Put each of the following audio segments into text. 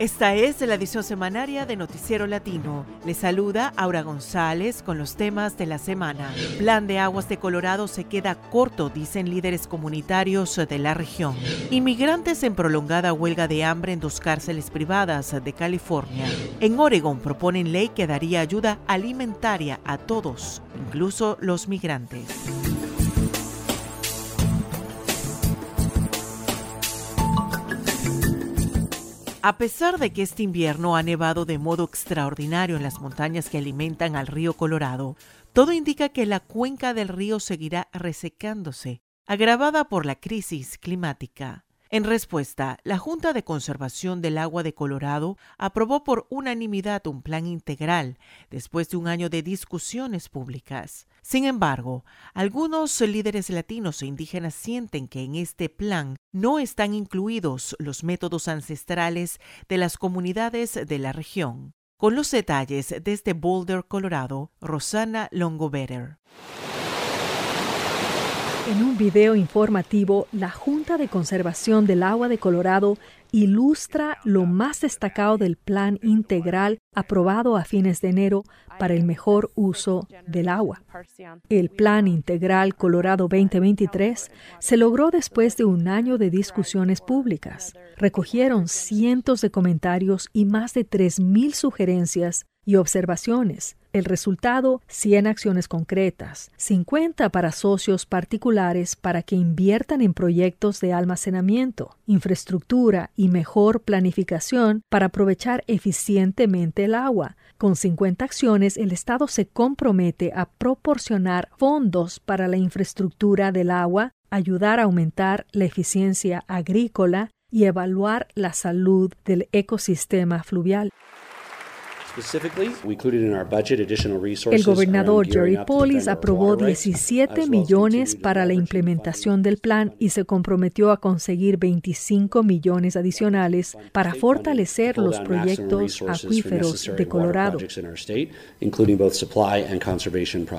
Esta es la edición semanaria de Noticiero Latino. Le saluda Aura González con los temas de la semana. Plan de aguas de Colorado se queda corto, dicen líderes comunitarios de la región. Inmigrantes en prolongada huelga de hambre en dos cárceles privadas de California. En Oregon proponen ley que daría ayuda alimentaria a todos, incluso los migrantes. A pesar de que este invierno ha nevado de modo extraordinario en las montañas que alimentan al río Colorado, todo indica que la cuenca del río seguirá resecándose, agravada por la crisis climática. En respuesta, la Junta de Conservación del Agua de Colorado aprobó por unanimidad un plan integral después de un año de discusiones públicas. Sin embargo, algunos líderes latinos e indígenas sienten que en este plan no están incluidos los métodos ancestrales de las comunidades de la región. Con los detalles desde Boulder, Colorado, Rosana Longobetter. En un video informativo, la Junta de Conservación del Agua de Colorado ilustra lo más destacado del plan integral aprobado a fines de enero para el mejor uso del agua. El Plan Integral Colorado 2023 se logró después de un año de discusiones públicas. Recogieron cientos de comentarios y más de 3.000 sugerencias y observaciones. El resultado, 100 acciones concretas, 50 para socios particulares para que inviertan en proyectos de almacenamiento, infraestructura y mejor planificación para aprovechar eficientemente el agua. Con 50 acciones, el Estado se compromete a proporcionar fondos para la infraestructura del agua, ayudar a aumentar la eficiencia agrícola y evaluar la salud del ecosistema fluvial. El gobernador Jerry Polis aprobó 17 millones para la implementación del plan y se comprometió a conseguir 25 millones adicionales para fortalecer los proyectos acuíferos de Colorado.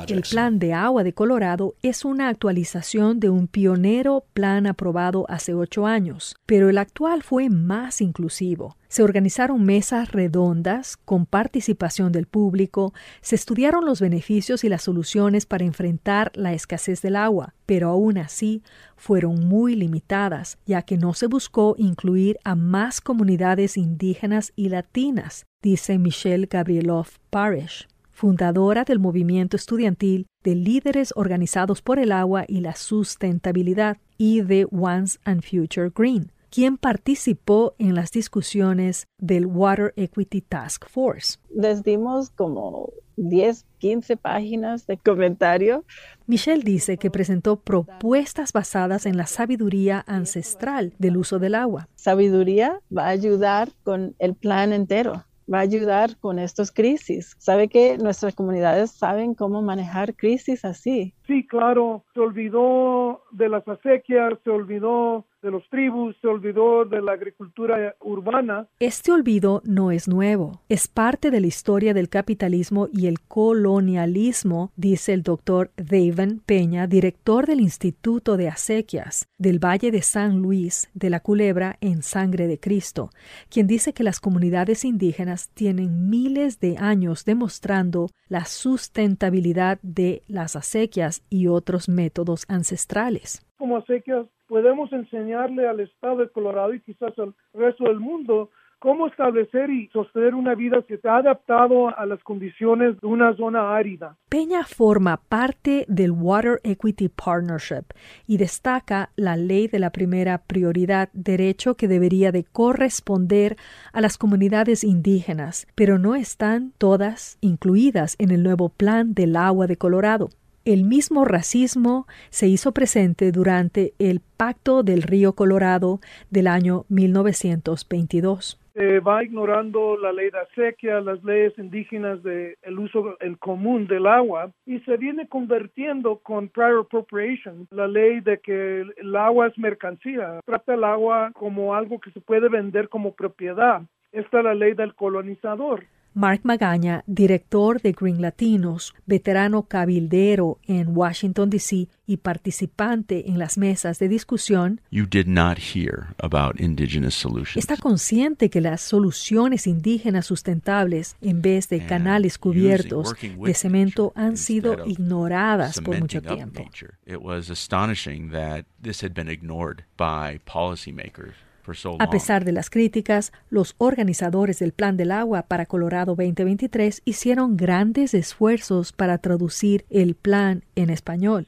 El plan de agua de Colorado es una actualización de un pionero plan aprobado hace ocho años, pero el actual fue más inclusivo. Se organizaron mesas redondas con participación del público, se estudiaron los beneficios y las soluciones para enfrentar la escasez del agua, pero aún así fueron muy limitadas, ya que no se buscó incluir a más comunidades indígenas y latinas, dice Michelle Gabrieloff Parish fundadora del movimiento estudiantil de líderes organizados por el agua y la sustentabilidad y de Once and Future Green quien participó en las discusiones del Water Equity Task Force. Les dimos como 10, 15 páginas de comentario. Michelle dice que presentó propuestas basadas en la sabiduría ancestral del uso del agua. Sabiduría va a ayudar con el plan entero va a ayudar con estas crisis. Sabe que nuestras comunidades saben cómo manejar crisis así. Sí, claro, se olvidó de las acequias, se olvidó de los tribus, se olvidó de la agricultura urbana. Este olvido no es nuevo, es parte de la historia del capitalismo y el colonialismo, dice el doctor David Peña, director del Instituto de Acequias del Valle de San Luis de la Culebra en Sangre de Cristo, quien dice que las comunidades indígenas tienen miles de años demostrando la sustentabilidad de las acequias y otros métodos ancestrales. Como acequias podemos enseñarle al estado de Colorado y quizás al resto del mundo cómo establecer y sostener una vida que ha adaptado a las condiciones de una zona árida. Peña forma parte del Water Equity Partnership y destaca la ley de la primera prioridad, derecho que debería de corresponder a las comunidades indígenas, pero no están todas incluidas en el nuevo plan del agua de Colorado. El mismo racismo se hizo presente durante el Pacto del Río Colorado del año 1922. Se va ignorando la ley de acequia, las leyes indígenas del uso en común del agua y se viene convirtiendo con prior appropriation, la ley de que el agua es mercancía, trata el agua como algo que se puede vender como propiedad. Esta es la ley del colonizador. Mark Magaña, director de Green Latinos, veterano cabildero en Washington, D.C. y participante en las mesas de discusión, está consciente que las soluciones indígenas sustentables en vez de canales cubiertos de cemento han sido ignoradas por mucho tiempo. A pesar de las críticas, los organizadores del Plan del Agua para Colorado 2023 hicieron grandes esfuerzos para traducir el plan en español,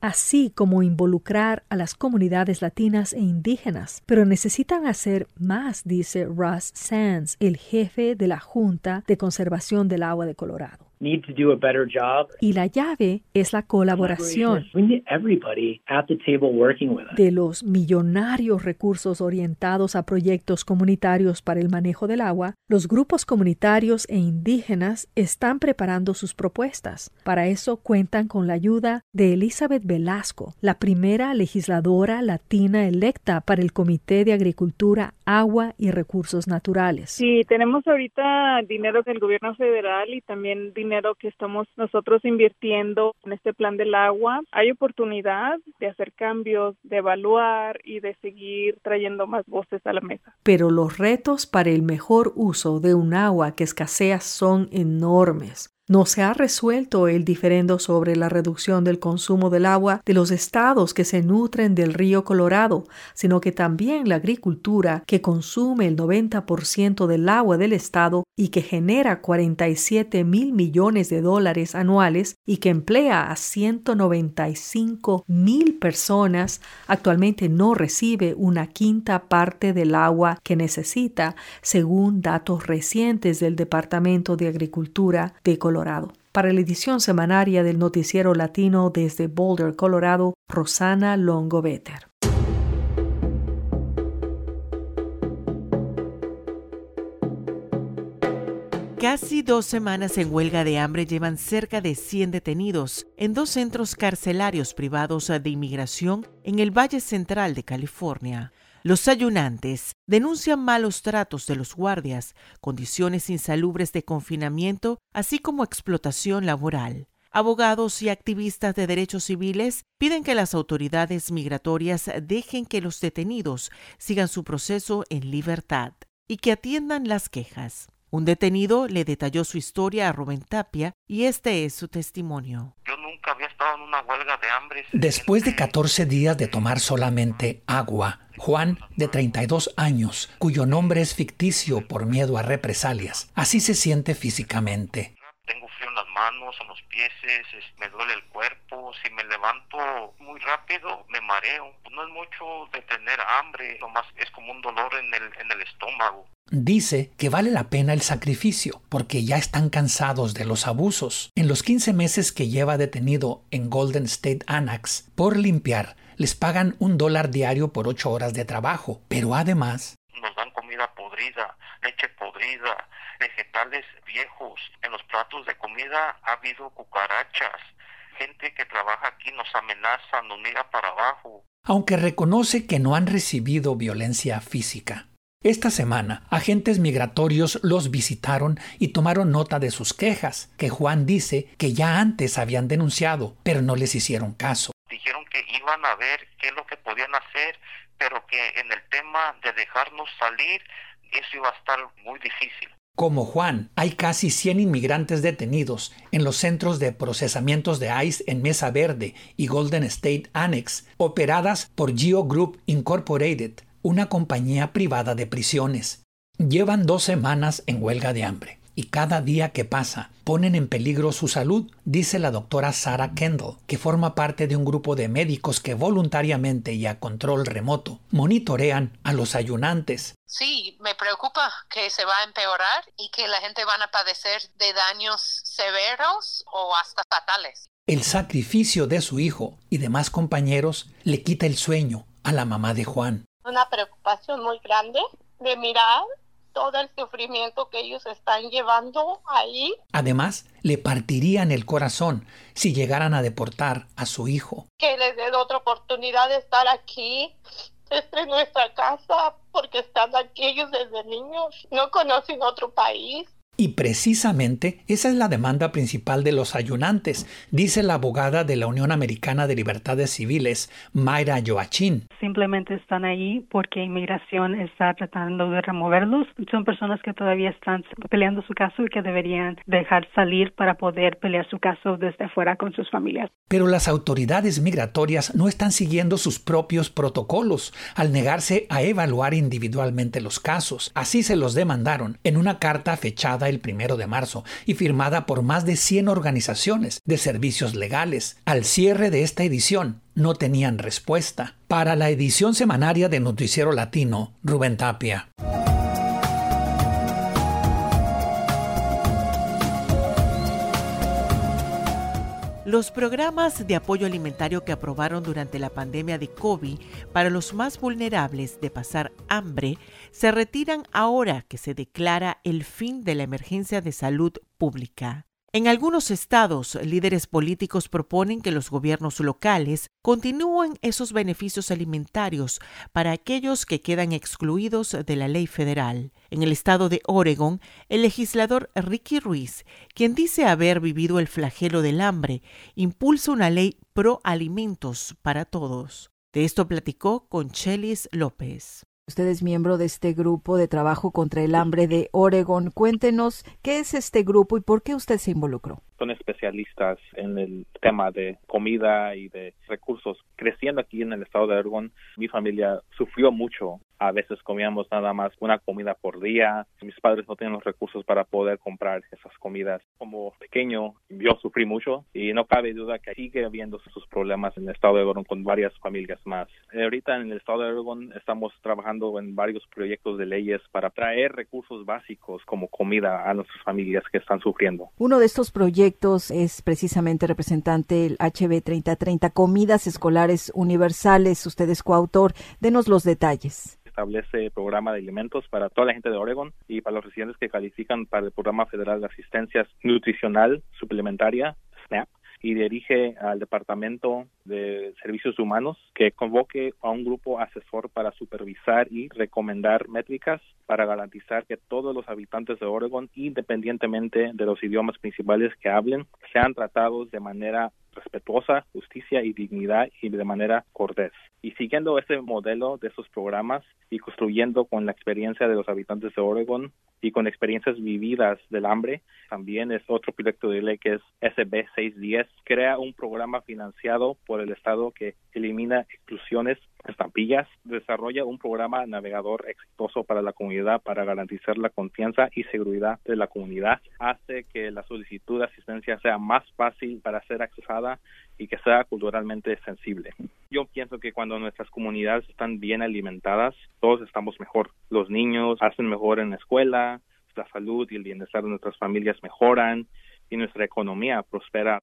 así como involucrar a las comunidades latinas e indígenas. Pero necesitan hacer más, dice Russ Sands, el jefe de la Junta de Conservación del Agua de Colorado. Y la llave es la colaboración de los millonarios recursos orientados a proyectos comunitarios para el manejo del agua. Los grupos comunitarios e indígenas están preparando sus propuestas. Para eso cuentan con la ayuda de Elizabeth Velasco, la primera legisladora latina electa para el Comité de Agricultura, Agua y Recursos Naturales. Sí, tenemos ahorita dinero del gobierno federal y también dinero que estamos nosotros invirtiendo en este plan del agua, hay oportunidad de hacer cambios, de evaluar y de seguir trayendo más voces a la mesa. Pero los retos para el mejor uso de un agua que escasea son enormes. No se ha resuelto el diferendo sobre la reducción del consumo del agua de los estados que se nutren del río Colorado, sino que también la agricultura, que consume el 90% del agua del estado y que genera 47 mil millones de dólares anuales y que emplea a 195 mil personas, actualmente no recibe una quinta parte del agua que necesita, según datos recientes del Departamento de Agricultura de Colorado. Para la edición semanaria del Noticiero Latino desde Boulder, Colorado, Rosana Longoveter. Casi dos semanas en huelga de hambre llevan cerca de 100 detenidos en dos centros carcelarios privados de inmigración en el Valle Central de California. Los ayunantes denuncian malos tratos de los guardias, condiciones insalubres de confinamiento, así como explotación laboral. Abogados y activistas de derechos civiles piden que las autoridades migratorias dejen que los detenidos sigan su proceso en libertad y que atiendan las quejas. Un detenido le detalló su historia a Rubén Tapia y este es su testimonio. Yo nunca había estado en una huelga de hambre. Después de 14 días de tomar solamente agua, Juan, de 32 años, cuyo nombre es ficticio por miedo a represalias. Así se siente físicamente. Tengo frío en las manos, en los pies, me duele el cuerpo, si me levanto muy rápido me mareo. No es mucho de tener hambre, nomás es como un dolor en el, en el estómago. Dice que vale la pena el sacrificio porque ya están cansados de los abusos. En los 15 meses que lleva detenido en Golden State Annex por limpiar, les pagan un dólar diario por ocho horas de trabajo, pero además... Podrida, leche podrida, vegetales viejos. En los platos de comida ha habido cucarachas. Gente que trabaja aquí nos amenaza, nos mira para abajo. Aunque reconoce que no han recibido violencia física. Esta semana, agentes migratorios los visitaron y tomaron nota de sus quejas, que Juan dice que ya antes habían denunciado, pero no les hicieron caso dijeron que iban a ver qué es lo que podían hacer, pero que en el tema de dejarnos salir, eso iba a estar muy difícil. Como Juan, hay casi 100 inmigrantes detenidos en los centros de procesamientos de ICE en Mesa Verde y Golden State Annex, operadas por Geo Group Incorporated, una compañía privada de prisiones. Llevan dos semanas en huelga de hambre y cada día que pasa ponen en peligro su salud, dice la doctora Sarah Kendall, que forma parte de un grupo de médicos que voluntariamente y a control remoto monitorean a los ayunantes. Sí, me preocupa que se va a empeorar y que la gente van a padecer de daños severos o hasta fatales. El sacrificio de su hijo y demás compañeros le quita el sueño a la mamá de Juan. Una preocupación muy grande de mirar todo el sufrimiento que ellos están llevando ahí. Además, le partirían el corazón si llegaran a deportar a su hijo. Que les dé otra oportunidad de estar aquí Esta es nuestra casa porque están aquí ellos desde niños. No conocen otro país. Y precisamente esa es la demanda principal de los ayunantes, dice la abogada de la Unión Americana de Libertades Civiles, Mayra Joachín. Simplemente están ahí porque inmigración está tratando de removerlos. Son personas que todavía están peleando su caso y que deberían dejar salir para poder pelear su caso desde afuera con sus familias. Pero las autoridades migratorias no están siguiendo sus propios protocolos al negarse a evaluar individualmente los casos. Así se los demandaron en una carta fechada el primero de marzo y firmada por más de 100 organizaciones de servicios legales. Al cierre de esta edición, no tenían respuesta. Para la edición semanaria de Noticiero Latino, Rubén Tapia. Los programas de apoyo alimentario que aprobaron durante la pandemia de COVID para los más vulnerables de pasar hambre se retiran ahora que se declara el fin de la emergencia de salud pública. En algunos estados, líderes políticos proponen que los gobiernos locales continúen esos beneficios alimentarios para aquellos que quedan excluidos de la ley federal. En el estado de Oregon, el legislador Ricky Ruiz, quien dice haber vivido el flagelo del hambre, impulsa una ley pro alimentos para todos. De esto platicó con Chelis López. Usted es miembro de este grupo de trabajo contra el hambre de Oregon. Cuéntenos qué es este grupo y por qué usted se involucró son especialistas en el tema de comida y de recursos. Creciendo aquí en el estado de Oregon, mi familia sufrió mucho. A veces comíamos nada más una comida por día. Mis padres no tenían los recursos para poder comprar esas comidas. Como pequeño, yo sufrí mucho y no cabe duda que sigue habiendo sus problemas en el estado de Oregon con varias familias más. Ahorita en el estado de Oregon estamos trabajando en varios proyectos de leyes para traer recursos básicos como comida a nuestras familias que están sufriendo. Uno de estos proyectos es precisamente representante el HB 3030, Comidas Escolares Universales. Usted es coautor. Denos los detalles establece programa de alimentos para toda la gente de Oregon y para los residentes que califican para el programa federal de asistencia nutricional suplementaria SNAP y dirige al Departamento de Servicios Humanos que convoque a un grupo asesor para supervisar y recomendar métricas para garantizar que todos los habitantes de Oregon, independientemente de los idiomas principales que hablen, sean tratados de manera respetuosa, justicia y dignidad y de manera cortés. Y siguiendo ese modelo de esos programas y construyendo con la experiencia de los habitantes de Oregon y con experiencias vividas del hambre, también es otro proyecto de ley que es SB 610, crea un programa financiado por el Estado que elimina exclusiones estampillas, desarrolla un programa navegador exitoso para la comunidad para garantizar la confianza y seguridad de la comunidad, hace que la solicitud de asistencia sea más fácil para ser accesada y que sea culturalmente sensible. Yo pienso que cuando nuestras comunidades están bien alimentadas, todos estamos mejor. Los niños hacen mejor en la escuela, la salud y el bienestar de nuestras familias mejoran y nuestra economía prospera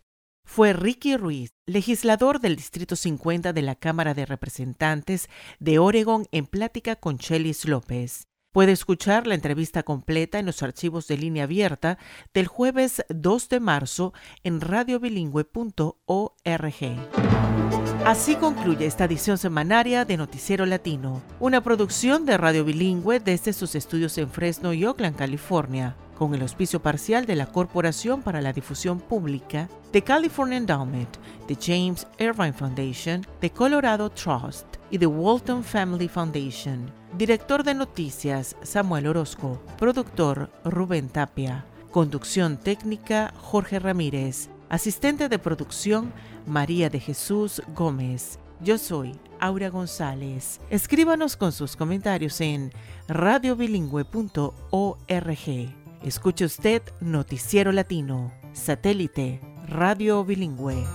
fue Ricky Ruiz, legislador del Distrito 50 de la Cámara de Representantes de Oregon en plática con Chelis López. Puede escuchar la entrevista completa en los archivos de línea abierta del jueves 2 de marzo en radiobilingüe.org. Así concluye esta edición semanaria de Noticiero Latino, una producción de Radio Bilingüe desde sus estudios en Fresno y Oakland, California con el auspicio parcial de la Corporación para la Difusión Pública, de California Endowment, de James Irvine Foundation, de Colorado Trust y de Walton Family Foundation. Director de Noticias, Samuel Orozco. Productor, Rubén Tapia. Conducción técnica, Jorge Ramírez. Asistente de producción, María de Jesús Gómez. Yo soy Aura González. Escríbanos con sus comentarios en radiobilingüe.org. Escuche usted Noticiero Latino, satélite, radio bilingüe.